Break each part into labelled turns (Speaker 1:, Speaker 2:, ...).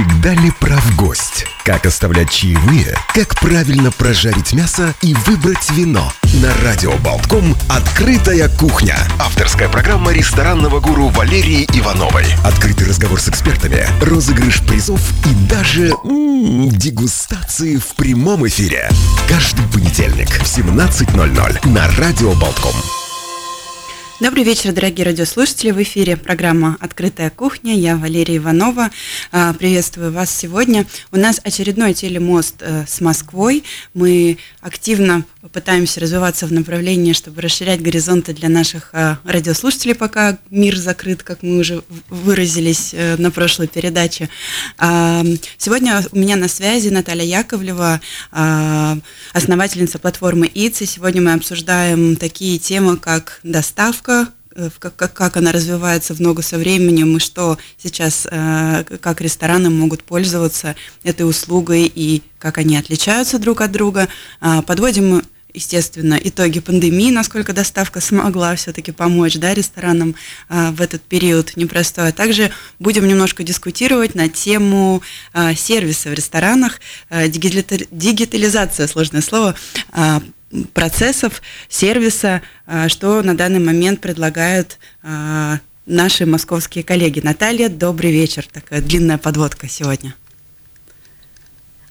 Speaker 1: Всегда ли прав гость? Как оставлять чаевые? Как правильно прожарить мясо и выбрать вино? На Радио Болтком «Открытая кухня». Авторская программа ресторанного гуру Валерии Ивановой. Открытый разговор с экспертами, розыгрыш призов и даже м-м, дегустации в прямом эфире. Каждый понедельник в 17.00 на Радио Болтком.
Speaker 2: Добрый вечер, дорогие радиослушатели. В эфире программа «Открытая кухня». Я Валерия Иванова. А, приветствую вас сегодня. У нас очередной телемост э, с Москвой. Мы активно пытаемся развиваться в направлении, чтобы расширять горизонты для наших а, радиослушателей, пока мир закрыт, как мы уже выразились э, на прошлой передаче. А, сегодня у меня на связи Наталья Яковлева, основательница платформы ИЦИ. Сегодня мы обсуждаем такие темы, как доставка, э, как, как, как она развивается в ногу со временем, и что сейчас, э, как рестораны могут пользоваться этой услугой, и как они отличаются друг от друга. А, подводим естественно, итоги пандемии, насколько доставка смогла все-таки помочь да, ресторанам а, в этот период непростой. А также будем немножко дискутировать на тему а, сервиса в ресторанах, дигитализация, сложное слово, процессов, сервиса, а, что на данный момент предлагают а, наши московские коллеги. Наталья, добрый вечер. Такая длинная подводка сегодня.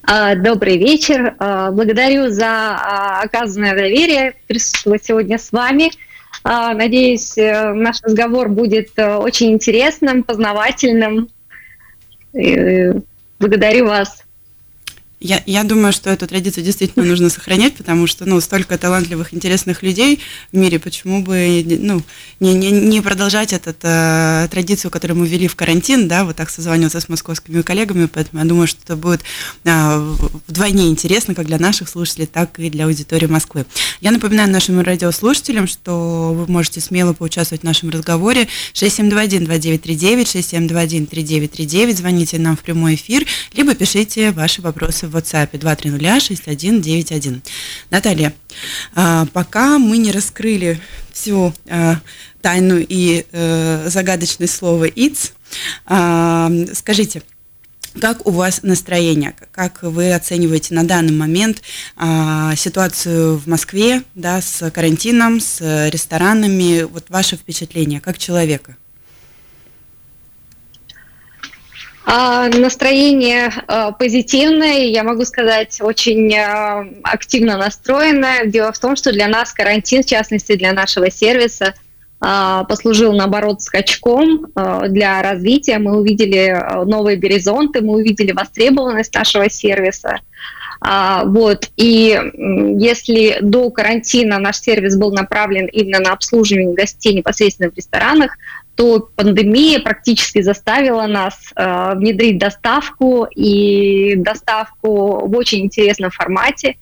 Speaker 3: А, добрый вечер. Благодарю за оказанное доверие присутствовать сегодня с вами. Надеюсь, э, наш разговор будет э, очень интересным, познавательным. Благодарю вас.
Speaker 2: Я, я думаю, что эту традицию действительно нужно сохранять, потому что, ну, столько талантливых, интересных людей в мире, почему бы, ну, не, не, не продолжать эту э, традицию, которую мы ввели в карантин, да, вот так созваниваться с московскими коллегами, поэтому я думаю, что это будет э, вдвойне интересно как для наших слушателей, так и для аудитории Москвы. Я напоминаю нашим радиослушателям, что вы можете смело поучаствовать в нашем разговоре. 6721-2939, 6721-3939, звоните нам в прямой эфир, либо пишите ваши вопросы в WhatsApp 2306191. Наталья, а, пока мы не раскрыли всю а, тайну и э, загадочное слово «ИЦ», а, скажите, как у вас настроение? Как вы оцениваете на данный момент а, ситуацию в Москве, да, с карантином, с ресторанами? Вот ваше впечатление как человека?
Speaker 3: А, настроение а, позитивное, я могу сказать, очень а, активно настроенное. Дело в том, что для нас карантин, в частности для нашего сервиса, послужил, наоборот, скачком для развития. Мы увидели новые горизонты, мы увидели востребованность нашего сервиса. Вот. И если до карантина наш сервис был направлен именно на обслуживание гостей непосредственно в ресторанах, то пандемия практически заставила нас э, внедрить доставку и доставку в очень интересном формате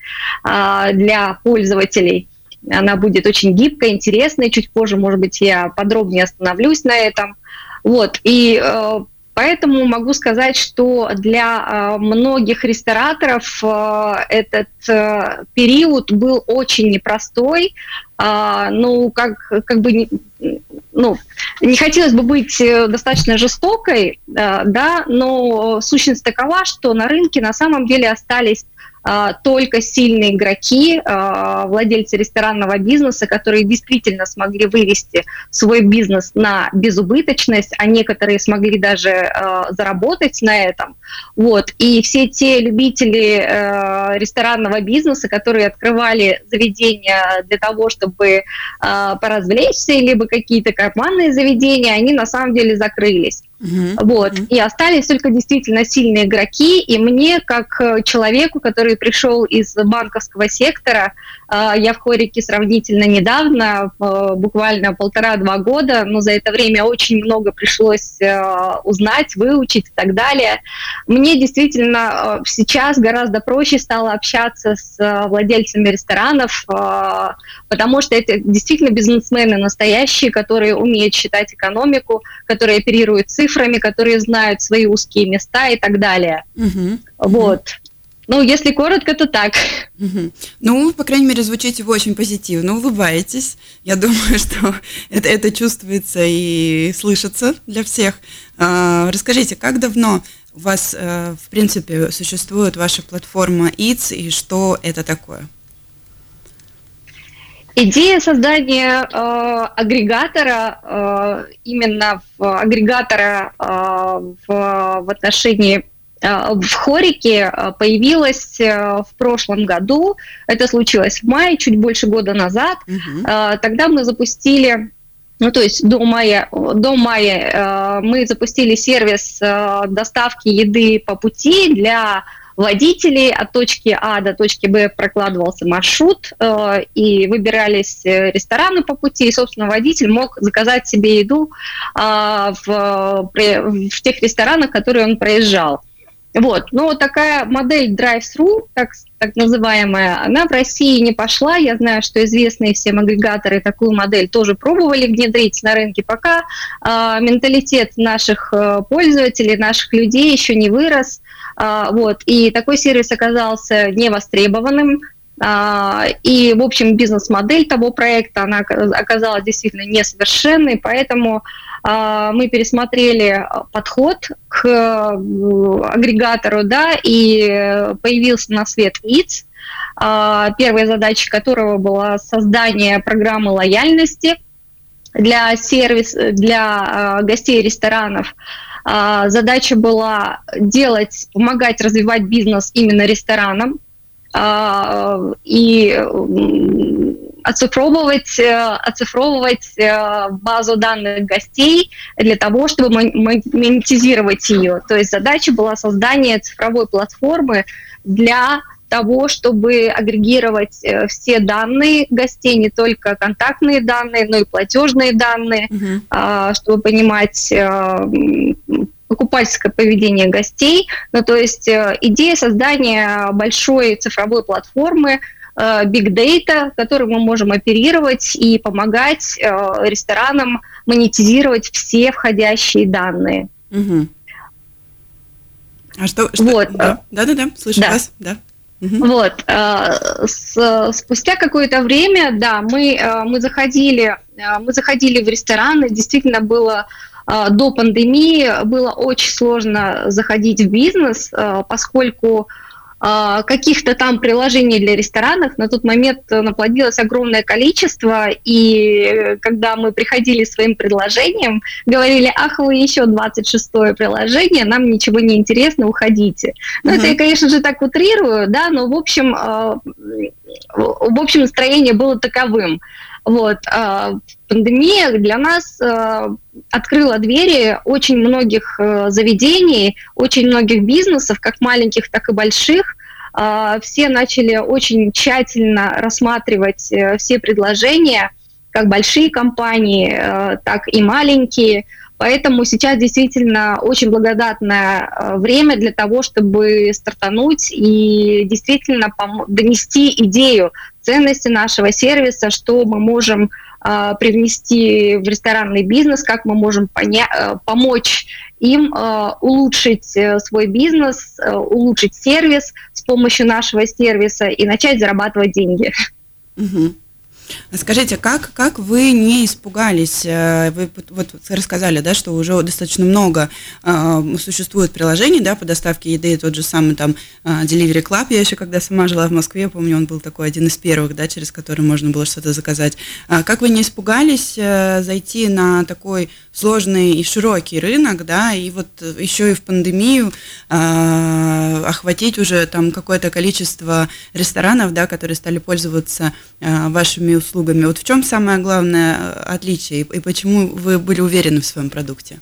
Speaker 3: э, для пользователей. Она будет очень гибкой, интересной. Чуть позже, может быть, я подробнее остановлюсь на этом. Вот. И э, Поэтому могу сказать, что для э, многих рестораторов э, этот э, период был очень непростой. А, ну, как, как бы, ну, не хотелось бы быть достаточно жестокой, да, но сущность такова, что на рынке на самом деле остались а, только сильные игроки, а, владельцы ресторанного бизнеса, которые действительно смогли вывести свой бизнес на безубыточность, а некоторые смогли даже а, заработать на этом. Вот. И все те любители ресторанного бизнеса, которые открывали заведения для того, чтобы поразвлечься, либо какие-то карманные заведения, они на самом деле закрылись. Uh-huh. Вот. Uh-huh. И остались только действительно сильные игроки. И мне, как э, человеку, который пришел из банковского сектора, я в хорике сравнительно недавно, а, буквально полтора-два года, но за это время очень много пришлось а, узнать, выучить и так далее. Мне действительно сейчас гораздо проще стало общаться с владельцами ресторанов, потому что это действительно бизнесмены настоящие, которые умеют считать экономику, которые оперируют цифрами, которые знают свои узкие места и так далее. Угу. Вот. Ну, если коротко, то так.
Speaker 2: Ну, по крайней мере, звучите вы очень позитивно, улыбаетесь. Я думаю, что это, это чувствуется и слышится для всех. А, расскажите, как давно у вас, э, в принципе, существует ваша платформа ИЦ и что это такое?
Speaker 3: Идея создания э, агрегатора, э, именно в, агрегатора э, в, в отношении в Хорике э, появилась э, в прошлом году. Это случилось в мае, чуть больше года назад. Uh-huh. Тогда мы запустили ну, то есть до мая, до мая э, мы запустили сервис э, доставки еды по пути для водителей. От точки А до точки Б прокладывался маршрут, э, и выбирались э, рестораны по пути, и, собственно, водитель мог заказать себе еду э, в, в тех ресторанах, которые он проезжал. Вот. Но такая модель drive-thru, так, так называемая, она в России не пошла. Я знаю, что известные всем агрегаторы такую модель тоже пробовали внедрить на рынке, пока э, менталитет наших э, пользователей, наших людей еще не вырос. Э, вот. И такой сервис оказался невостребованным. Uh, и, в общем, бизнес-модель того проекта, она оказалась действительно несовершенной, поэтому а, мы пересмотрели подход к э, агрегатору, да, и появился на свет ИЦ, а, первая задача которого была создание программы лояльности для сервис, для а, гостей ресторанов. Задача была делать, помогать развивать бизнес именно ресторанам, и оцифровывать, э, оцифровывать э, базу данных гостей для того, чтобы монетизировать ее. То есть задача была создание цифровой платформы для того, чтобы агрегировать э, все данные гостей, не только контактные данные, но и платежные данные, uh-huh. чтобы понимать покупательское поведение гостей. Ну, то есть идея создания большой цифровой платформы, big data, которым мы можем оперировать и помогать э, ресторанам монетизировать все входящие данные.
Speaker 2: Угу. А что? что вот. Да, да, да, да слышу да. вас, да.
Speaker 3: Угу. Вот. Э, с, спустя какое-то время, да, мы, мы, заходили, мы заходили в рестораны, действительно было до пандемии было очень сложно заходить в бизнес, поскольку каких-то там приложений для ресторанов. На тот момент наплодилось огромное количество, и когда мы приходили своим предложением, говорили, ах, вы еще 26-е приложение, нам ничего не интересно, уходите. Ну, uh-huh. это я, конечно же, так утрирую, да, но, в общем, а, в общем, настроение было таковым. Вот. А, пандемия для нас а, открыла двери очень многих а, заведений, очень многих бизнесов, как маленьких, так и больших. Все начали очень тщательно рассматривать э, все предложения, как большие компании, э, так и маленькие. Поэтому сейчас действительно очень благодатное время для того, чтобы стартануть и действительно донести идею ценности нашего сервиса, что мы можем э, привнести в ресторанный бизнес, как мы можем поня- э, помочь им э, улучшить э, свой бизнес, э, улучшить сервис с помощью нашего сервиса и начать зарабатывать деньги.
Speaker 2: Угу. Скажите, как, как вы не испугались? Э, вы вот рассказали, да, что уже достаточно много э, существует приложений, да, по доставке еды, тот же самый там э, Delivery Club, я еще когда сама жила в Москве, помню, он был такой один из первых, да, через который можно было что-то заказать. А как вы не испугались э, зайти на такой сложный и широкий рынок, да, и вот еще и в пандемию э, охватить уже там какое-то количество ресторанов, да, которые стали пользоваться э, вашими услугами. Вот в чем самое главное э, отличие и почему вы были уверены в своем продукте?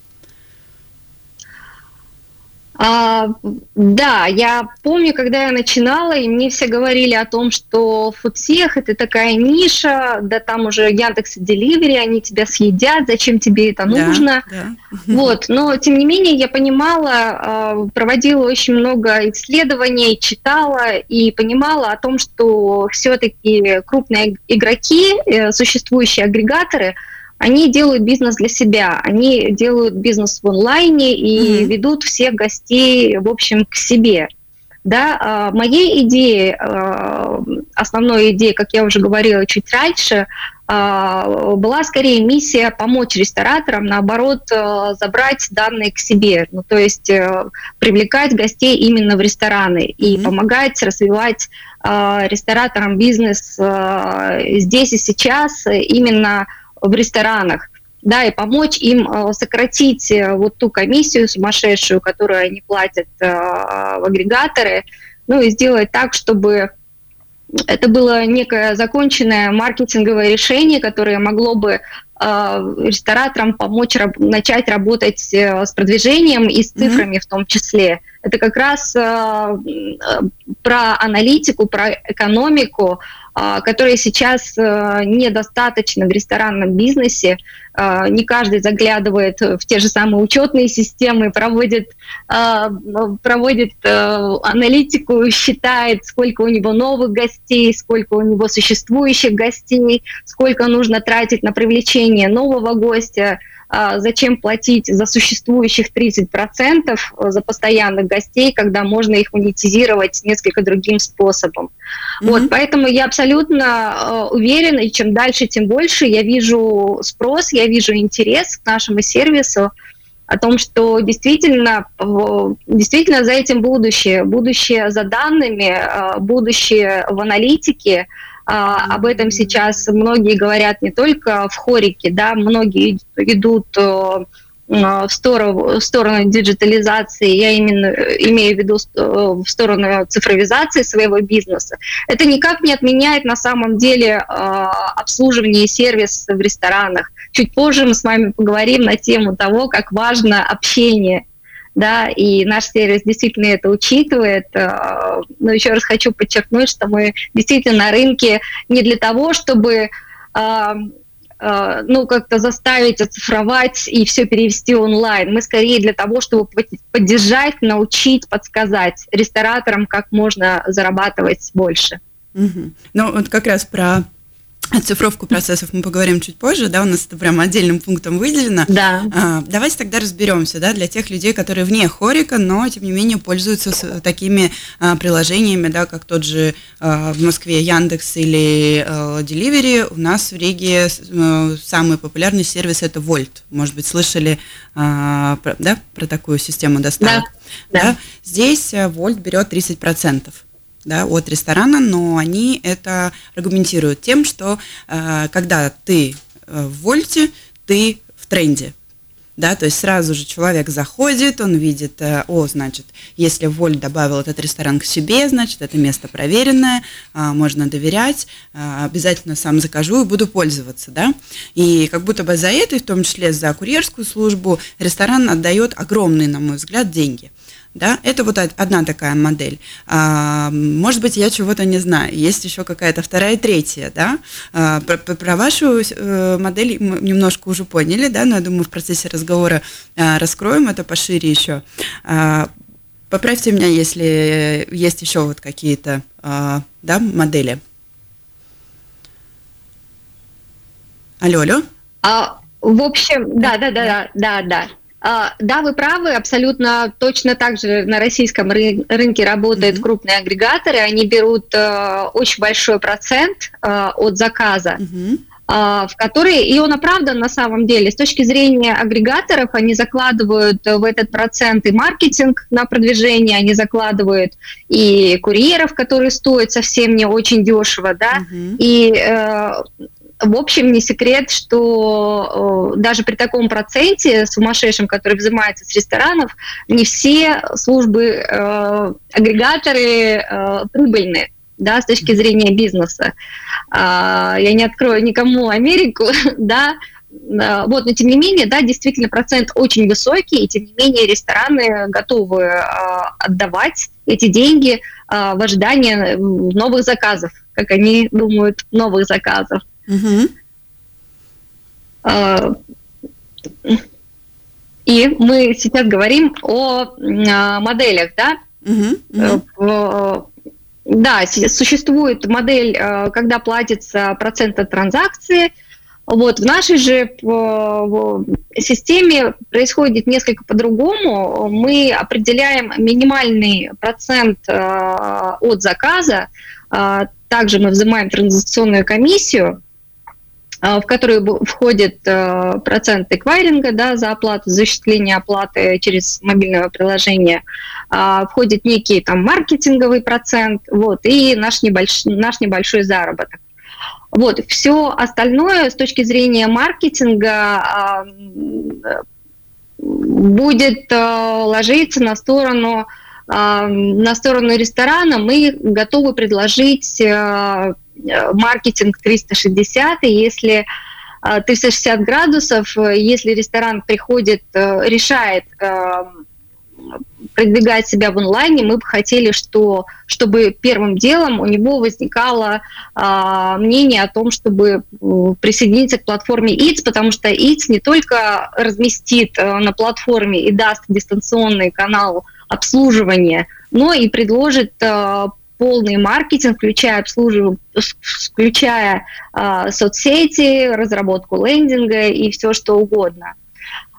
Speaker 3: А, да, я помню, когда я начинала, и мне все говорили о том, что фудсех это такая ниша, да там уже Яндекс Деливери, они тебя съедят, зачем тебе это нужно. Да, да. Вот, но тем не менее я понимала, а, проводила очень много исследований, читала и понимала о том, что все-таки крупные игроки, э, существующие агрегаторы – они делают бизнес для себя, они делают бизнес в онлайне и mm-hmm. ведут всех гостей, в общем, к себе. Да, моей идеей, основной идеей, как я уже говорила чуть раньше, была скорее миссия помочь рестораторам, наоборот, забрать данные к себе, ну, то есть привлекать гостей именно в рестораны и mm-hmm. помогать развивать рестораторам бизнес здесь и сейчас именно в ресторанах да, и помочь им э, сократить э, вот ту комиссию сумасшедшую, которую они платят э, в агрегаторы, ну и сделать так, чтобы это было некое законченное маркетинговое решение, которое могло бы рестораторам помочь раб- начать работать с продвижением и с цифрами mm-hmm. в том числе. Это как раз э, про аналитику, про экономику, э, которая сейчас э, недостаточно в ресторанном бизнесе. Э, не каждый заглядывает в те же самые учетные системы, проводит, э, проводит э, аналитику, считает, сколько у него новых гостей, сколько у него существующих гостей, сколько нужно тратить на привлечение нового гостя – а, зачем платить за существующих 30% э, за постоянных гостей, когда можно их монетизировать несколько другим способом. Mm-hmm. Вот, поэтому я абсолютно э, уверена, и чем дальше, тем больше я вижу спрос, я вижу интерес к нашему сервису о том, что действительно, действительно за этим будущее, будущее за данными, э, будущее в аналитике, а, об этом сейчас многие говорят не только в хорике, да, многие идут э, в сторону, в сторону диджитализации, я именно имею в виду э, в сторону цифровизации своего бизнеса, это никак не отменяет на самом деле э, обслуживание и сервис в ресторанах. Чуть позже мы с вами поговорим на тему того, как важно общение да, и наш сервис действительно это учитывает. Э, но еще раз хочу подчеркнуть, что мы действительно на рынке не для того, чтобы э, э, ну, как-то заставить оцифровать и все перевести онлайн. Мы скорее для того, чтобы поддержать, научить, подсказать рестораторам, как можно зарабатывать больше.
Speaker 2: Угу. Ну, вот как раз про Оцифровку процессов мы поговорим чуть позже, да, у нас это прям отдельным пунктом выделено.
Speaker 3: Да.
Speaker 2: А, давайте тогда разберемся, да, для тех людей, которые вне хорика, но тем не менее пользуются с, такими а, приложениями, да, как тот же а, в Москве Яндекс или а, Delivery. У нас в Риге а, самый популярный сервис это Volt. Может быть, слышали, а, про, да, про такую систему доставок? Да. да. да? Здесь Volt берет 30 процентов да, от ресторана, но они это аргументируют тем, что э, когда ты э, в Вольте, ты в тренде. Да, то есть сразу же человек заходит, он видит, э, о, значит, если Вольт добавил этот ресторан к себе, значит, это место проверенное, э, можно доверять, обязательно сам закажу и буду пользоваться, да. И как будто бы за это, и в том числе за курьерскую службу, ресторан отдает огромные, на мой взгляд, деньги да, это вот одна такая модель. А, может быть, я чего-то не знаю, есть еще какая-то вторая третья, да. А, про, про вашу э, модель мы немножко уже поняли, да, но я думаю, в процессе разговора а, раскроем это пошире еще. А, поправьте меня, если есть еще вот какие-то, а, да, модели. Алло, алло.
Speaker 3: А, в общем, да, да, да, да, да, да. А, да, вы правы, абсолютно точно так же на российском рынке работают mm-hmm. крупные агрегаторы, они берут э, очень большой процент э, от заказа. Mm-hmm в которые, и он оправдан на самом деле, с точки зрения агрегаторов, они закладывают в этот процент и маркетинг на продвижение, они закладывают и курьеров, которые стоят совсем не очень дешево, да, uh-huh. и э, в общем, не секрет, что э, даже при таком проценте сумасшедшем, который взимается с ресторанов, не все службы, э, агрегаторы э, прибыльны да, с точки зрения бизнеса. Э, я не открою никому Америку, да, э, вот, но тем не менее, да, действительно процент очень высокий, и тем не менее рестораны готовы э, отдавать эти деньги э, в ожидании новых заказов, как они думают, новых заказов. Угу. И мы сейчас говорим о а, моделях, да? Угу, угу. Да, существует модель, а, когда платится процент от транзакции, Вот, в нашей же системе происходит несколько по-другому. Мы определяем минимальный процент от заказа, также мы взимаем транзакционную комиссию, в которую входят проценты эквайринга да, за оплату, за осуществление оплаты через мобильное приложение, входит некий там маркетинговый процент, вот, и наш небольшой, наш небольшой заработок. Вот, все остальное с точки зрения маркетинга будет ложиться на сторону на сторону ресторана мы готовы предложить маркетинг 360, и если 360 градусов, если ресторан приходит, решает продвигать себя в онлайне, мы бы хотели, что, чтобы первым делом у него возникало э, мнение о том, чтобы присоединиться к платформе ИЦ, потому что ИЦ не только разместит э, на платформе и даст дистанционный канал обслуживания, но и предложит э, полный маркетинг, включая обслуживание, включая э, соцсети, разработку лендинга и все что угодно.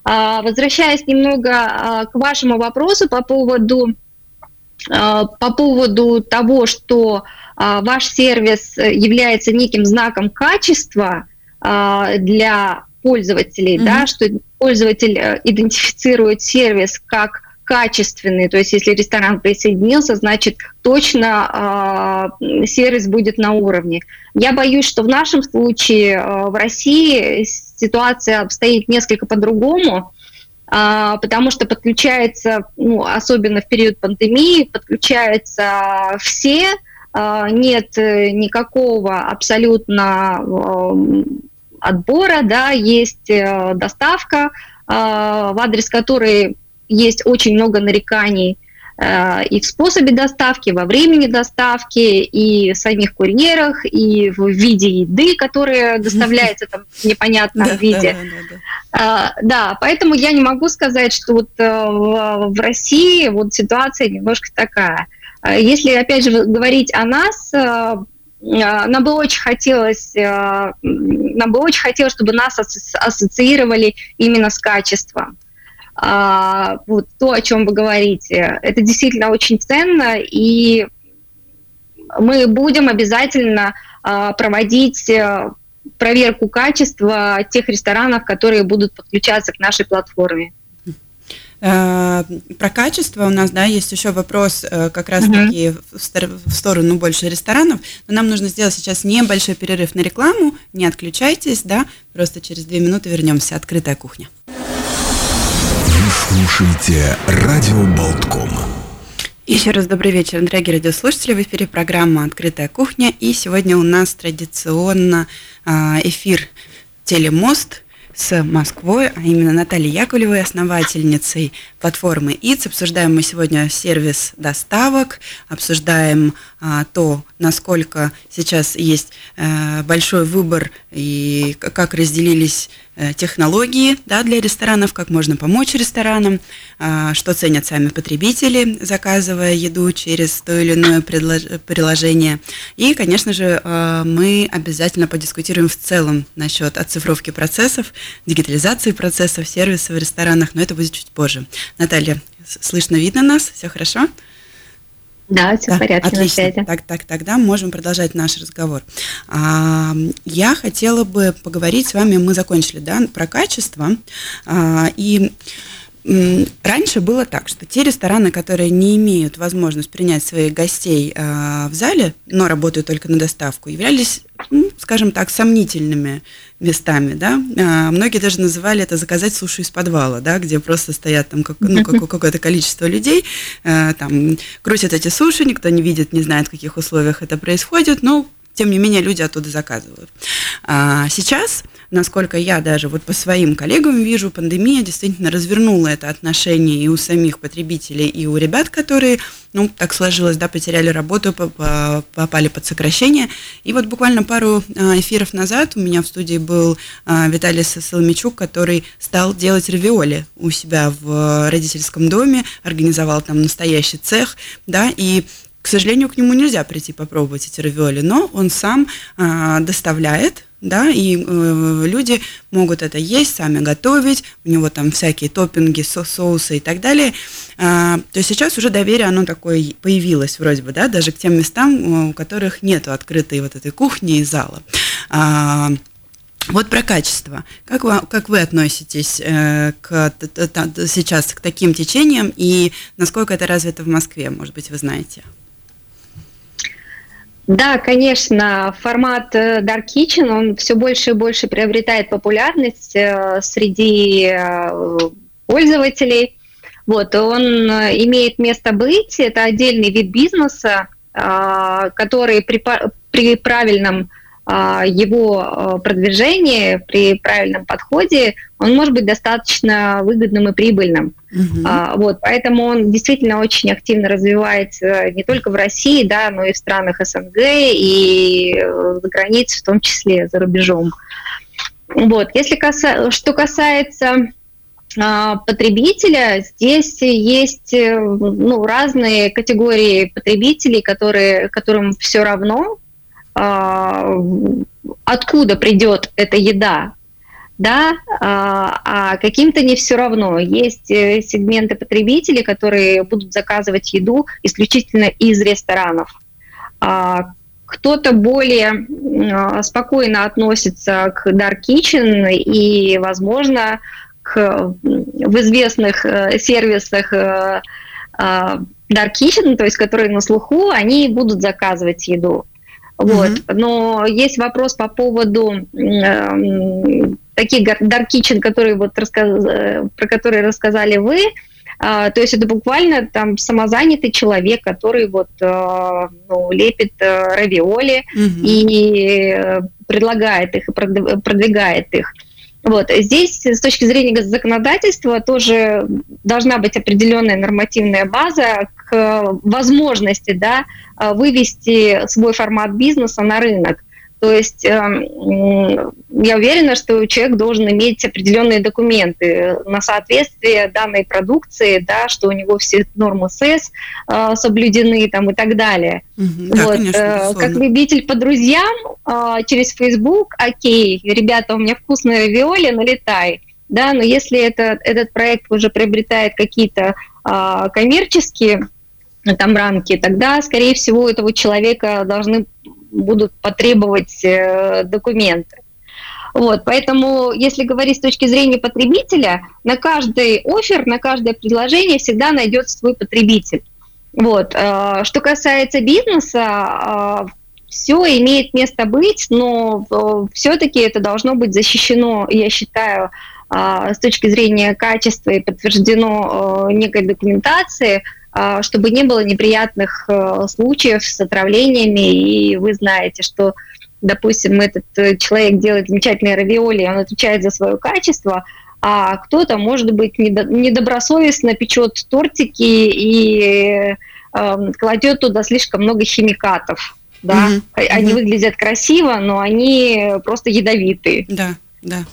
Speaker 3: А, возвращаясь немного а, к вашему вопросу по поводу а, по поводу того, что ваш сервис является неким знаком качества для пользователей, mm-hmm. да, что пользователь э, идентифицирует сервис как качественный, то есть если ресторан присоединился, значит точно э, сервис будет на уровне. Я боюсь, что в нашем случае э, в России ситуация обстоит несколько по-другому, э, потому что подключается, ну, особенно в период пандемии, подключаются все, э, нет никакого абсолютно э, отбора, да, есть э, доставка, э, в адрес которой есть очень много нареканий э, и в способе доставки, во времени доставки, и в самих курьерах, и в виде еды, которая доставляется там в непонятном виде. А, да, поэтому я не могу сказать, что вот э, в России вот ситуация немножко такая. Если, опять же, говорить о нас, э, нам бы очень хотелось, нам бы очень хотелось, чтобы нас ассоциировали именно с качеством а, вот то, о чем вы говорите, это действительно очень ценно, и мы будем обязательно а, проводить а, проверку качества тех ресторанов, которые будут подключаться к нашей платформе.
Speaker 2: Э, про качество у нас, да, есть еще вопрос э, как раз-таки uh-huh. в сторону больше ресторанов, но нам нужно сделать сейчас небольшой перерыв на рекламу, не отключайтесь, да, просто через две минуты вернемся. Открытая кухня
Speaker 1: слушаете «Радио Болтком».
Speaker 2: Еще раз добрый вечер, дорогие радиослушатели. В эфире программа «Открытая кухня». И сегодня у нас традиционно а, эфир «Телемост» с Москвой, а именно Натальей Яковлевой, основательницей платформы ИЦ. Обсуждаем мы сегодня сервис доставок, обсуждаем а, то, насколько сейчас есть а, большой выбор и как разделились Э, технологии да, для ресторанов, как можно помочь ресторанам, а, что ценят сами потребители, заказывая еду через то или иное приложение. И, конечно же, а, мы обязательно подискутируем в целом насчет оцифровки процессов, дигитализации процессов, сервисов в ресторанах, но это будет чуть позже. Наталья, слышно, видно нас? Все хорошо?
Speaker 3: Да, все да, в порядке отлично. на связи.
Speaker 2: Так, так, тогда можем продолжать наш разговор. А, я хотела бы поговорить с вами, мы закончили, да, про качество. А, и Раньше было так, что те рестораны, которые не имеют возможность принять своих гостей э, в зале, но работают только на доставку, являлись, ну, скажем так, сомнительными местами, да. Э, многие даже называли это заказать суши из подвала, да, где просто стоят там как, ну, какое-то количество людей, э, там крутят эти суши, никто не видит, не знает, в каких условиях это происходит, но тем не менее люди оттуда заказывают. А сейчас насколько я даже вот по своим коллегам вижу, пандемия действительно развернула это отношение и у самих потребителей, и у ребят, которые, ну, так сложилось, да, потеряли работу, попали под сокращение. И вот буквально пару а, эфиров назад у меня в студии был а, Виталий Соломичук, который стал делать равиоли у себя в родительском доме, организовал там настоящий цех, да, и к сожалению, к нему нельзя прийти попробовать эти равиоли, но он сам э, доставляет да, и э, люди могут это есть, сами готовить, у него там всякие топпинги, со соусы и так далее. А, то есть сейчас уже доверие, оно такое появилось вроде бы, да, даже к тем местам, у которых нет открытой вот этой кухни и зала. А, вот про качество. Как вы, как вы относитесь э, к, т, т, сейчас к таким течениям и насколько это развито в Москве, может быть, вы знаете?
Speaker 3: Да, конечно, формат э, Dark Kitchen, он все больше и больше приобретает популярность э, среди э, пользователей. Вот, он имеет место быть, это отдельный вид бизнеса, который при, при правильном его а, продвижение при правильном подходе, он может быть достаточно выгодным и прибыльным. Uh-huh. Вот, поэтому он действительно очень активно развивается не только в России, да, но и в странах СНГ и э, за границей, в том числе за рубежом. Вот, если каса... что касается потребителя, здесь есть э, ну, разные категории потребителей, которые, которым все равно, а, откуда придет эта еда, да, а, а каким-то не все равно. Есть э, сегменты потребителей, которые будут заказывать еду исключительно из ресторанов. А, кто-то более спокойно относится к Dark Kitchen и, возможно, к, в известных э, сервисах э, Dark Kitchen, то есть которые на слуху, они будут заказывать еду. Вот. Mm-hmm. Но есть вопрос по поводу э, таких kitchen, которые вот рассказ... про которые рассказали вы. Uh, то есть это буквально там самозанятый человек, который вот uh, ну, лепит uh, равиоли mm-hmm. и предлагает их и продвигает их. Вот. Здесь с точки зрения законодательства тоже должна быть определенная нормативная база к возможности да, вывести свой формат бизнеса на рынок. То есть э, я уверена, что человек должен иметь определенные документы на соответствие данной продукции, да, что у него все нормы СЭС э, соблюдены там, и так далее. Угу, да, вот, конечно, э, как любитель по друзьям э, через Facebook, окей, ребята, у меня вкусная виоли, налетай. Да, но если это, этот проект уже приобретает какие-то э, коммерческие там рамки, тогда, скорее всего, у этого человека должны будут потребовать э, документы. Вот, поэтому, если говорить с точки зрения потребителя, на каждый офер, на каждое предложение всегда найдется свой потребитель. Вот. Э, что касается бизнеса, э, все имеет место быть, но все-таки это должно быть защищено, я считаю, с точки зрения качества и подтверждено некой документацией, чтобы не было неприятных э, случаев с отравлениями. И вы знаете, что, допустим, этот э, человек делает замечательные равиоли, он отвечает за свое качество, а кто-то, может быть, недобросовестно печет тортики и э, кладет туда слишком много химикатов. Да? Mm-hmm. Они mm-hmm. выглядят красиво, но они просто ядовитые.
Speaker 2: Да, да.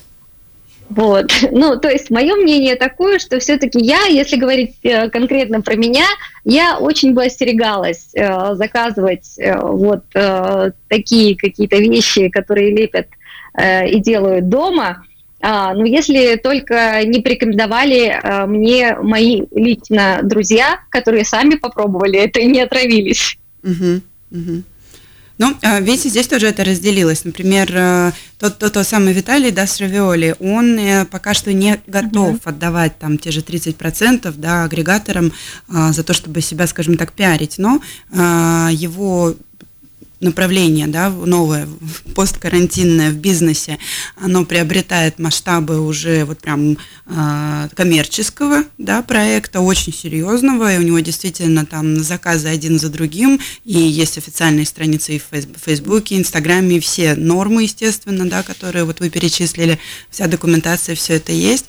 Speaker 3: Вот. Ну, то есть мое мнение такое, что все-таки я, если говорить э, конкретно про меня, я очень бы остерегалась э, заказывать э, вот э, такие какие-то вещи, которые лепят э, и делают дома. А, ну, если только не порекомендовали э, мне мои лично друзья, которые сами попробовали это и не отравились.
Speaker 2: Угу, угу. Ну, а, видите, здесь тоже это разделилось. Например, э, тот, тот, тот самый Виталий, да, с Равиоли, он э, пока что не готов mm-hmm. отдавать там те же 30% да, агрегаторам а, за то, чтобы себя, скажем так, пиарить, но а, его направление, да, новое, посткарантинное в бизнесе, оно приобретает масштабы уже вот прям э, коммерческого, да, проекта, очень серьезного, и у него действительно там заказы один за другим, и есть официальные страницы и в Фейсбуке, Инстаграме, все нормы, естественно, да, которые вот вы перечислили, вся документация, все это есть,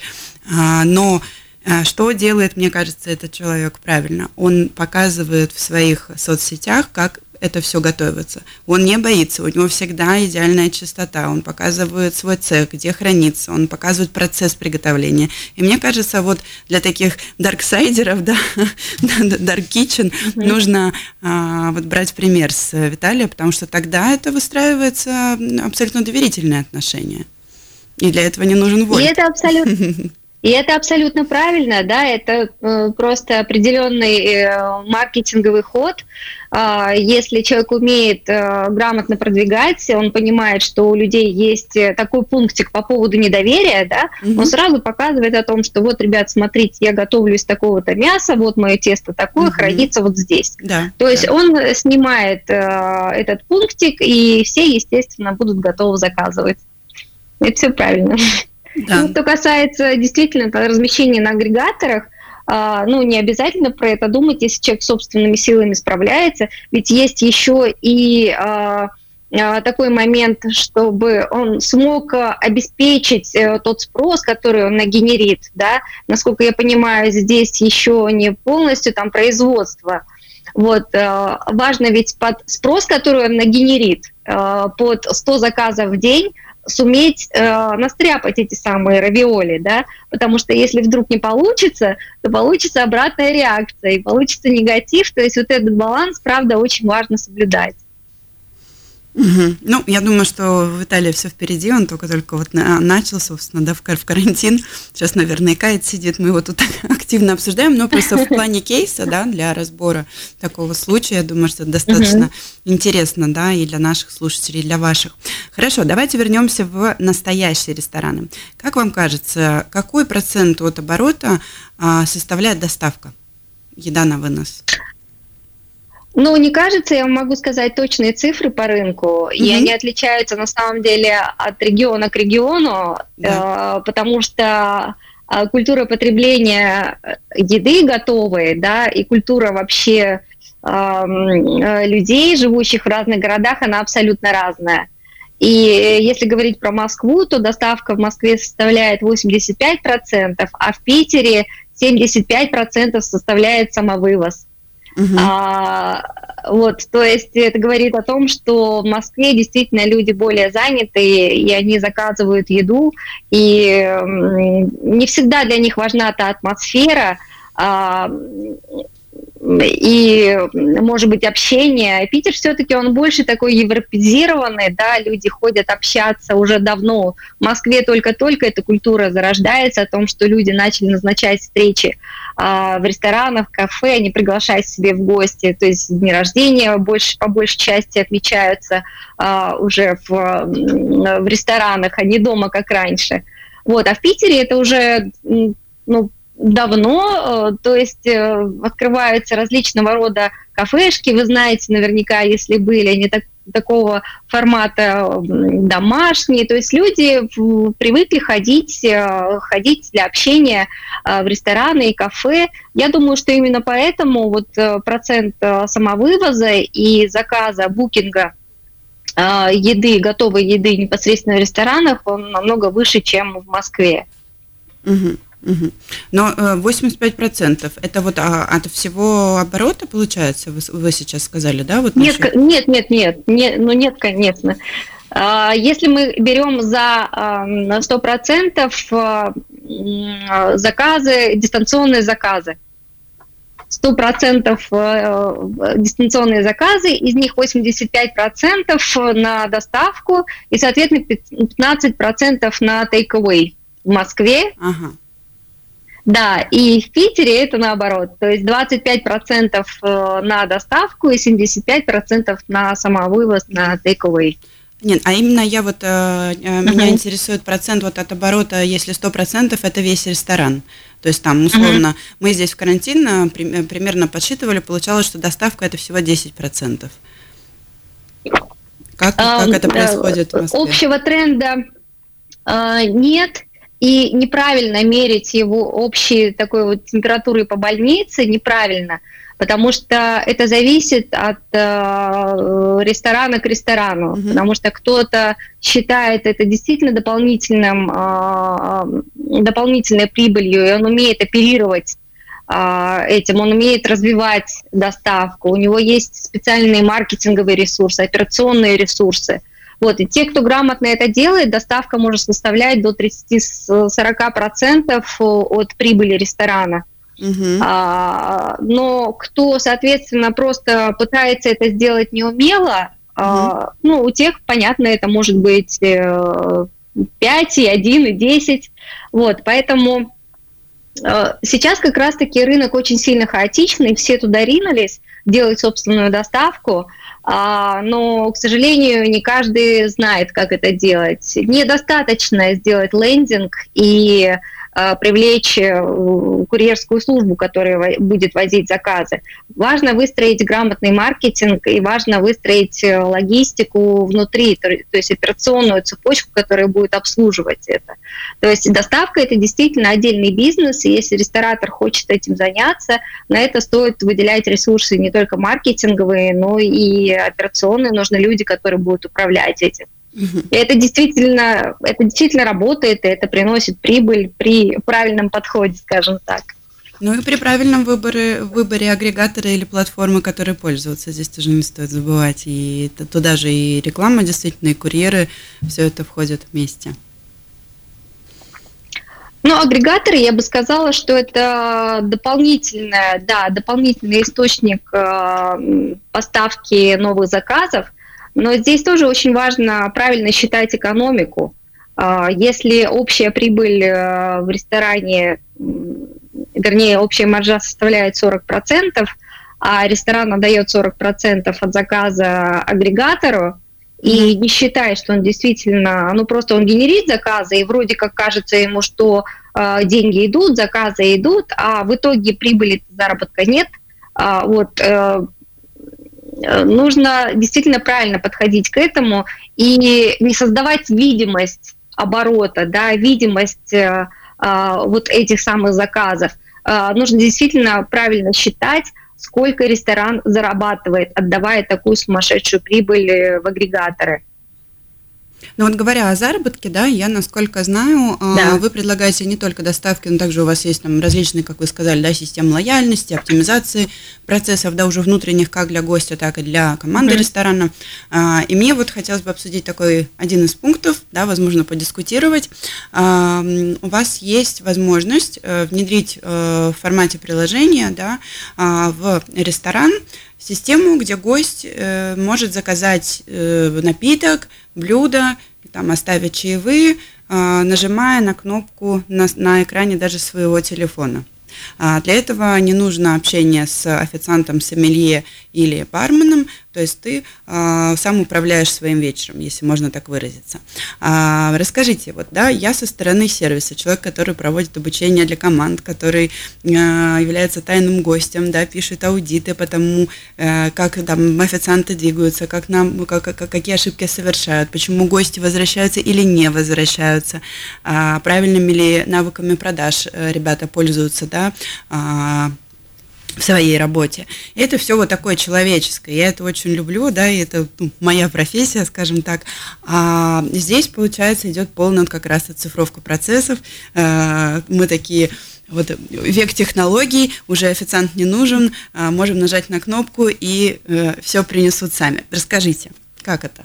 Speaker 2: а, но а, что делает, мне кажется, этот человек правильно? Он показывает в своих соцсетях, как это все готовится. Он не боится, у него всегда идеальная чистота, он показывает свой цех, где хранится, он показывает процесс приготовления. И мне кажется, вот для таких дарксайдеров, да, dark kitchen, mm-hmm. нужно а, вот брать пример с Виталия, потому что тогда это выстраивается абсолютно доверительное отношение. И для этого не нужен вольт.
Speaker 3: И это абсолютно... И это абсолютно правильно, да, это э, просто определенный э, маркетинговый ход. Э, если человек умеет э, грамотно продвигать, он понимает, что у людей есть э, такой пунктик по поводу недоверия, да, mm-hmm. он сразу показывает о том, что вот, ребят, смотрите, я готовлю из такого-то мяса, вот мое тесто такое, mm-hmm. хранится вот здесь. Да, То есть да. он снимает э, этот пунктик, и все, естественно, будут готовы заказывать. Это все правильно. Да. Ну, что касается действительно размещения на агрегаторах, а, ну, не обязательно про это думать, если человек собственными силами справляется, ведь есть еще и а, а, такой момент, чтобы он смог обеспечить э, тот спрос, который он нагенерит, да, насколько я понимаю, здесь еще не полностью там производство. Вот, важно ведь под спрос, который он нагенерит, под 100 заказов в день, суметь э, настряпать эти самые равиоли, да, потому что если вдруг не получится, то получится обратная реакция и получится негатив, то есть вот этот баланс, правда, очень важно соблюдать.
Speaker 2: Угу. Ну, я думаю, что в Италии все впереди, он только-только вот начал, собственно, да, в, в карантин. Сейчас, наверное, Кайт сидит, мы его тут активно обсуждаем, но просто в плане кейса, да, для разбора такого случая, я думаю, что это достаточно угу. интересно, да, и для наших слушателей, и для ваших. Хорошо, давайте вернемся в настоящие рестораны. Как вам кажется, какой процент от оборота а, составляет доставка? Еда на вынос.
Speaker 3: Ну, не кажется, я могу сказать точные цифры по рынку, mm-hmm. и они отличаются на самом деле от региона к региону, да. э, потому что э, культура потребления еды готовой, да, и культура вообще эм, э, людей, живущих в разных городах, она абсолютно разная. И если говорить про Москву, то доставка в Москве составляет 85%, а в Питере 75% составляет самовывоз. Uh-huh. А, вот, то есть это говорит о том, что в Москве действительно люди более занятые, и они заказывают еду, и не всегда для них важна та атмосфера, а, и, может быть, общение. Питер все-таки он больше такой европезированный, да, люди ходят общаться уже давно. В Москве только-только эта культура зарождается о том, что люди начали назначать встречи а, в ресторанах, кафе, они приглашают себе в гости, то есть дни рождения больше, по большей части отмечаются а, уже в, в ресторанах, а не дома, как раньше. Вот, а в Питере это уже ну, давно, э, то есть э, открываются различного рода кафешки, вы знаете наверняка, если были, они так, такого формата домашние, то есть люди привыкли ходить, э, ходить для общения в рестораны и кафе. Я думаю, что именно поэтому вот процент самовывоза и заказа, букинга еды, готовой еды непосредственно в ресторанах, он намного выше, чем в Москве.
Speaker 2: Угу. Угу. Но 85% э, это вот а, от всего оборота получается, вы, вы сейчас сказали, да? Вот
Speaker 3: нет, нет, нет, нет, нет, ну нет, конечно. А, если мы берем за 100% а, заказы, дистанционные заказы, 100% э, дистанционные заказы, из них 85% на доставку и, соответственно, 15% на take-away в Москве. Ага. Да, и в Питере это наоборот, то есть 25% э, на доставку и 75% на самовывоз, на takeaway.
Speaker 2: Нет, а именно я вот, э, uh-huh. меня интересует процент вот от оборота, если 100% это весь ресторан. То есть там, условно, uh-huh. мы здесь в карантин примерно подсчитывали, получалось, что доставка это всего 10%. Как, как это происходит в
Speaker 3: Москве? Общего тренда нет, и неправильно мерить его общей такой вот температуры по больнице, неправильно, потому что это зависит от э, ресторана к ресторану, mm-hmm. потому что кто-то считает это действительно дополнительным, э, дополнительной прибылью, и он умеет оперировать этим, он умеет развивать доставку, у него есть специальные маркетинговые ресурсы, операционные ресурсы. Вот, и те, кто грамотно это делает, доставка может составлять до 30-40% от прибыли ресторана. Uh-huh. А, но кто, соответственно, просто пытается это сделать неумело, uh-huh. а, ну, у тех, понятно, это может быть 5, и 1, и 10. Вот, поэтому э, сейчас как раз-таки рынок очень сильно хаотичный, все туда ринулись делать собственную доставку, а, но, к сожалению, не каждый знает, как это делать. Недостаточно сделать лендинг и привлечь э, курьерскую службу, которая будет возить заказы. Важно выстроить грамотный маркетинг и важно выстроить э, логистику внутри, то, есть операционную цепочку, которая будет обслуживать это. То есть доставка это действительно отдельный бизнес, и если ресторатор хочет этим заняться, на это стоит выделять ресурсы не только маркетинговые, но и операционные. Нужны люди, которые будут управлять этим. И это действительно, это действительно работает, и это приносит прибыль при правильном подходе, скажем так.
Speaker 2: Ну и при правильном выборе, выборе агрегатора или платформы, которой пользоваться, здесь тоже не стоит забывать. И туда же и реклама, действительно, и курьеры, все это входит вместе.
Speaker 3: Ну, агрегаторы, я бы сказала, что это дополнительный, да, дополнительный источник э, поставки новых заказов. Но здесь тоже очень важно правильно считать экономику. А, если общая прибыль э, в ресторане, вернее, общая маржа составляет 40%, а ресторан отдает 40% от заказа агрегатору, и не считает, что он действительно, ну просто он генерит заказы, и вроде как кажется ему, что э, деньги идут, заказы идут, а в итоге прибыли заработка нет. А, вот Э, нужно действительно правильно подходить к этому и не создавать видимость оборота, да, видимость э, э, вот этих самых заказов. Э, нужно действительно правильно считать, сколько ресторан зарабатывает, отдавая такую сумасшедшую прибыль э, в агрегаторы.
Speaker 2: Но вот говоря о заработке, да, я, насколько знаю, а, да. вы предлагаете не только доставки, но также у вас есть там различные, как вы сказали, да, системы лояльности, оптимизации процессов, да, уже внутренних, как для гостя, так и для команды mm-hmm. ресторана. А, и мне вот хотелось бы обсудить такой один из пунктов, да, возможно, подискутировать. А, у вас есть возможность э, внедрить э, в формате приложения, да, в ресторан систему, где гость э, может заказать э, напиток, блюдо, там оставить чаевые, э, нажимая на кнопку на, на экране даже своего телефона. А для этого не нужно общение с официантом, сомелье или барменом, то есть ты э, сам управляешь своим вечером, если можно так выразиться. А, расскажите, вот, да, я со стороны сервиса, человек, который проводит обучение для команд, который является тайным гостем, да, пишет аудиты по тому, э, как там официанты двигаются, как нам, как, как, какие ошибки совершают, почему гости возвращаются или не возвращаются, правильными ли навыками продаж э, ребята пользуются, да, э, в своей работе. И это все вот такое человеческое. Я это очень люблю, да, и это ну, моя профессия, скажем так. А здесь, получается, идет полная как раз оцифровка процессов. А, мы такие вот век технологий, уже официант не нужен, а, можем нажать на кнопку и э, все принесут сами. Расскажите, как это?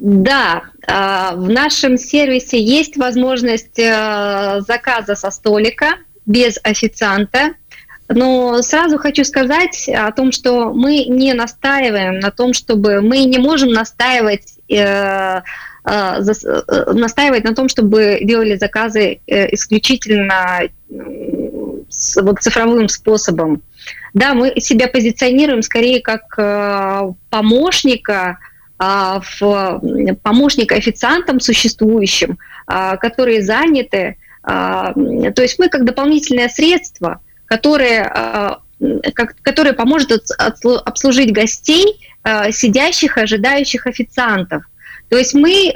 Speaker 3: Да, а, в нашем сервисе есть возможность э, заказа со столика без официанта. Но сразу хочу сказать о том, что мы не настаиваем на том, чтобы мы не можем настаивать э, э, настаивать на том, чтобы делали заказы исключительно вот цифровым способом. Да, мы себя позиционируем скорее как помощника в помощник официантам существующим, а, которые заняты. А, то есть мы как дополнительное средство, которое, которое поможет обслужить гостей, сидящих, ожидающих официантов. То есть мы,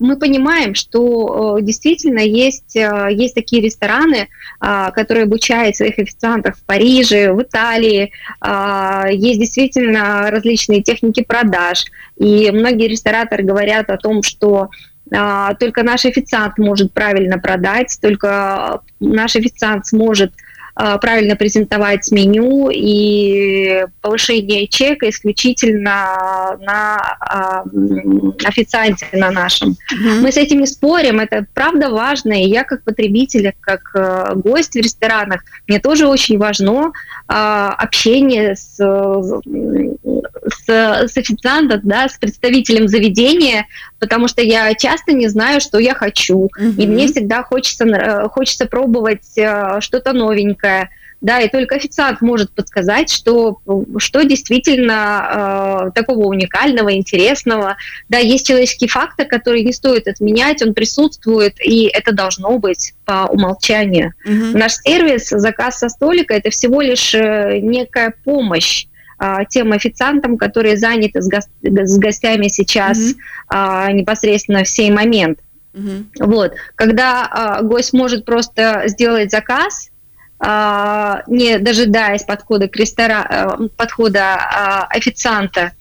Speaker 3: мы понимаем, что действительно есть, есть такие рестораны, которые обучают своих официантов в Париже, в Италии. Есть действительно различные техники продаж. И многие рестораторы говорят о том, что только наш официант может правильно продать, только наш официант сможет правильно презентовать меню и повышение чека исключительно на а, официанте на нашем. Mm-hmm. Мы с этим не спорим, это правда важно, и я как потребитель, как э, гость в ресторанах, мне тоже очень важно а, общение с, с, с официантом, да, с представителем заведения, потому что я часто не знаю, что я хочу, mm-hmm. и мне всегда хочется, э, хочется пробовать э, что-то новенькое, да, и только официант может подсказать, что, что действительно э, такого уникального, интересного. Да, есть человеческий фактор, который не стоит отменять, он присутствует, и это должно быть по умолчанию. Угу. Наш сервис, заказ со столика, это всего лишь э, некая помощь а, тем официантам, которые заняты с, го- с гостями сейчас mm а, непосредственно в сей момент. mm Вот, когда а, гость может просто сделать заказ, не дожидаясь подхода к рестора... Э, подхода а, официанта,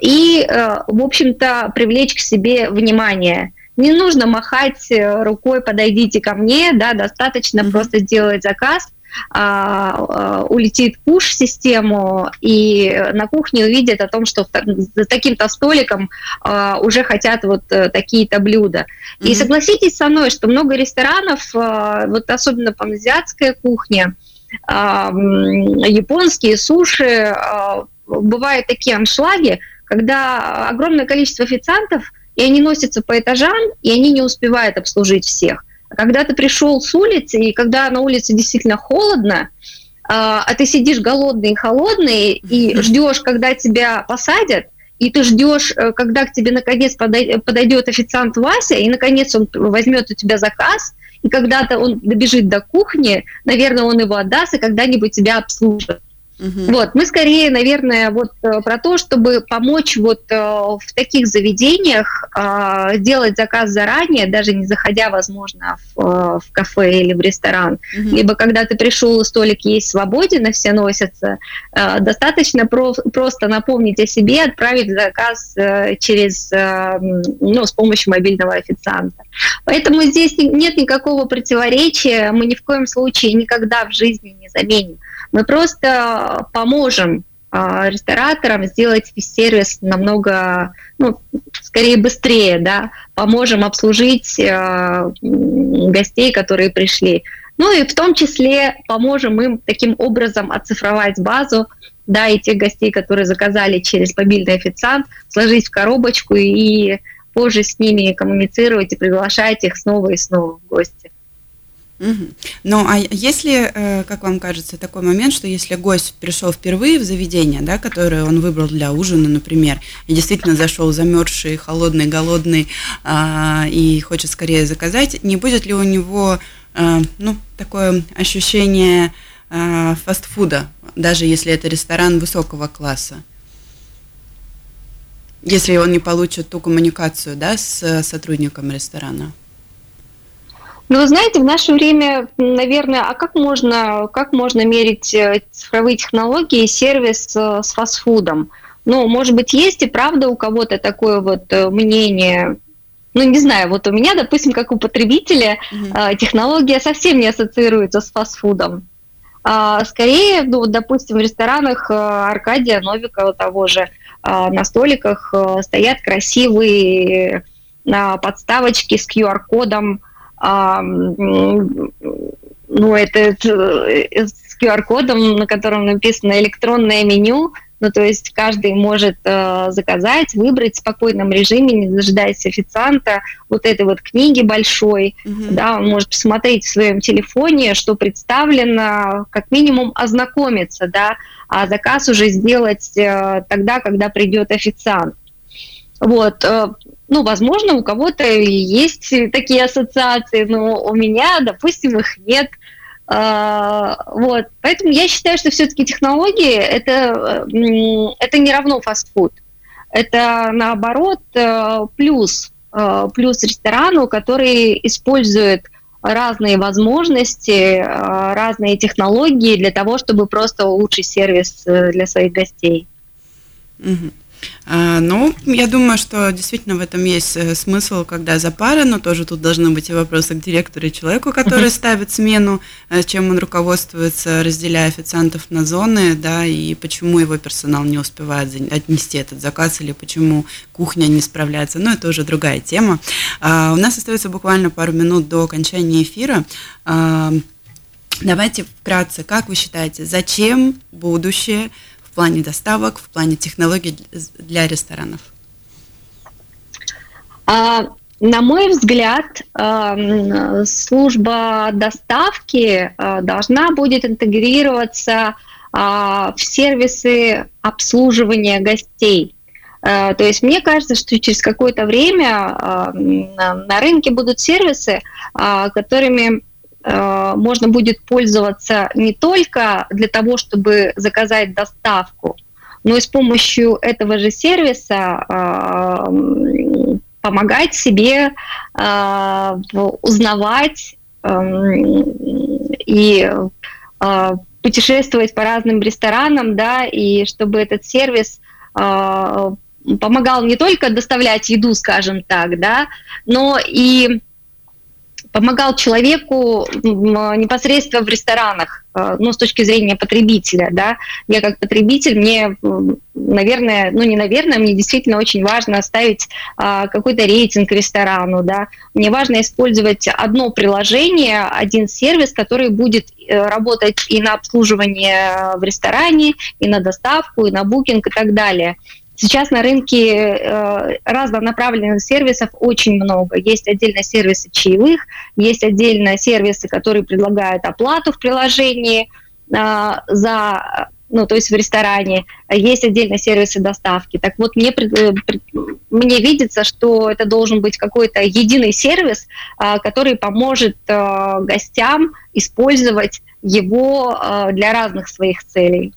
Speaker 3: и, э, в общем-то, привлечь к себе внимание. Не нужно махать э, рукой, подойдите ко мне, да, достаточно mm-hmm. просто сделать заказ, а, а, улетит пуш в систему, и на кухне увидят о том, что за таким-то столиком а, уже хотят вот а, такие-то блюда. Mm-hmm. И согласитесь со мной, что много ресторанов, а, вот особенно паназиатская кухня, а, японские суши, а, бывают такие аншлаги, когда огромное количество официантов, и они носятся по этажам, и они не успевают обслужить всех. Когда ты пришел с улицы, и когда на улице действительно холодно, а, а ты сидишь голодный и холодный, и ждешь, когда тебя посадят, и ты ждешь, э, когда к тебе наконец подойдет официант Вася, и наконец он возьмет у тебя заказ, и когда-то он добежит до кухни, наверное, он его отдаст и когда-нибудь тебя обслужит. Угу. Вот, мы скорее, наверное, вот э, про то, чтобы помочь вот э, в таких заведениях э, сделать заказ заранее, даже не заходя, возможно, в, в кафе или в ресторан. Угу. Либо когда ты пришел, столик есть свободен, и все носятся, достаточно про, просто напомнить о себе, отправить заказ через, ну, с помощью мобильного официанта. Поэтому здесь нет никакого противоречия, мы ни в коем случае никогда в жизни не заменим мы просто поможем а, рестораторам сделать сервис намного, ну, скорее быстрее, да, поможем обслужить э, гостей, которые пришли. Ну и в том числе поможем им таким образом оцифровать базу, да, и тех гостей, которые заказали через мобильный официант, сложить в коробочку и позже с ними коммуницировать и приглашать их снова и снова в гости.
Speaker 2: Угу. Ну, а если, э, как вам кажется, такой момент, что если гость пришел впервые в заведение, да, которое он выбрал для ужина, например, и действительно зашел замерзший, холодный, голодный, а, и хочет скорее заказать, не будет ли у него, а, ну, такое ощущение а, фастфуда, даже если это ресторан высокого класса? Если он не получит ту коммуникацию, да, с сотрудником ресторана?
Speaker 3: Ну, вы знаете, в наше время, наверное, а как можно, как можно мерить э, цифровые технологии и сервис э, с фастфудом? Ну, может быть, есть и правда у кого-то такое вот э, мнение, ну, не знаю, вот у меня, допустим, как у потребителя, mm-hmm. технология совсем не ассоциируется с фастфудом. А, скорее, ну, допустим, в ресторанах Аркадия Новикова того же на столиках стоят красивые подставочки с QR-кодом, ну, это э, с QR-кодом, на котором написано электронное меню, ну, то есть каждый может э, заказать, выбрать в спокойном режиме, не дожидаясь официанта, вот этой вот книги большой, mm-hmm. да, он может посмотреть в своем телефоне, что представлено, как минимум ознакомиться, да, а заказ уже сделать э, тогда, когда придет официант. Вот, э, ну, возможно, у кого-то есть такие ассоциации, но у меня, допустим, их нет. А, вот, поэтому я считаю, что все-таки технологии это, это не равно фастфуд. Это наоборот э, плюс, э, плюс ресторану, который использует разные возможности, э, разные технологии для того, чтобы просто улучшить сервис для своих гостей.
Speaker 2: Угу. А, ну, я думаю, что действительно в этом есть э, смысл, когда за пара, но тоже тут должны быть и вопросы к директору и человеку, который uh-huh. ставит смену, э, чем он руководствуется, разделяя официантов на зоны, да, и почему его персонал не успевает отнести этот заказ, или почему кухня не справляется. Но это уже другая тема. А, у нас остается буквально пару минут до окончания эфира. А, давайте вкратце, как вы считаете, зачем будущее плане доставок, в плане технологий для ресторанов?
Speaker 3: А, на мой взгляд, а, служба доставки а, должна будет интегрироваться в сервисы обслуживания гостей. То есть мне кажется, что через какое-то время на рынке будут сервисы, которыми можно будет пользоваться не только для того, чтобы заказать доставку, но и с помощью этого же сервиса э, помогать себе э, узнавать и путешествовать по разным ресторанам, да, и чтобы этот сервис помогал не только доставлять еду, скажем так, да, но и помогал человеку непосредственно в ресторанах, э, ну, с точки зрения потребителя, да. Я как потребитель, мне, наверное, ну, не наверное, мне действительно очень важно ставить а, какой-то рейтинг ресторану, да. Мне важно использовать одно приложение, один сервис, который будет э, работать и на обслуживание в ресторане, и на доставку, и на букинг и так далее. Сейчас на рынке э, разнонаправленных сервисов очень много. Есть отдельно сервисы чаевых, есть отдельно сервисы, которые предлагают оплату в приложении э, за ну, то есть в ресторане, есть отдельно сервисы доставки. Так вот, мне, э, мне видится, что это должен быть какой-то единый сервис, который поможет гостям использовать его для разных своих целей.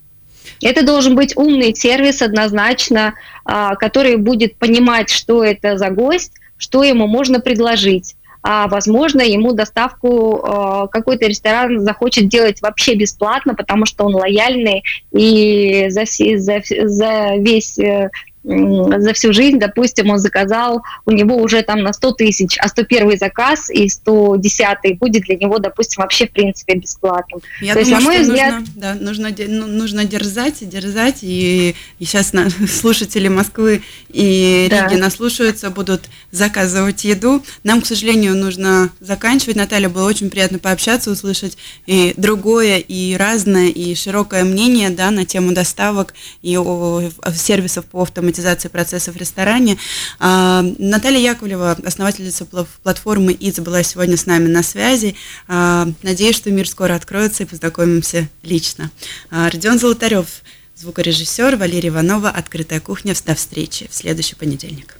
Speaker 3: Это должен быть умный сервис однозначно, а, который будет понимать, что это за гость, что ему можно предложить. А, возможно, ему доставку а, какой-то ресторан захочет делать вообще бесплатно, потому что он лояльный и за, за, за весь э, за всю жизнь, допустим, он заказал, у него уже там на 100 тысяч, а 101 заказ и 110 будет для него, допустим, вообще в принципе бесплатным.
Speaker 2: Я То думаю, есть, на мой взгляд... Нужно, да, нужно, ну, нужно дерзать и дерзать, и, и сейчас на, слушатели Москвы и да. Риги наслушаются, будут заказывать еду. Нам, к сожалению, нужно заканчивать. Наталья, было очень приятно пообщаться, услышать и другое, и разное, и широкое мнение да, на тему доставок и о, о сервисов по автоматизации автоматизации процессов в ресторане. А, Наталья Яковлева, основательница платформы ИЦ, была сегодня с нами на связи. А, надеюсь, что мир скоро откроется и познакомимся лично. А, Родион Золотарев, звукорежиссер, Валерия Иванова, «Открытая кухня». До встречи в следующий понедельник.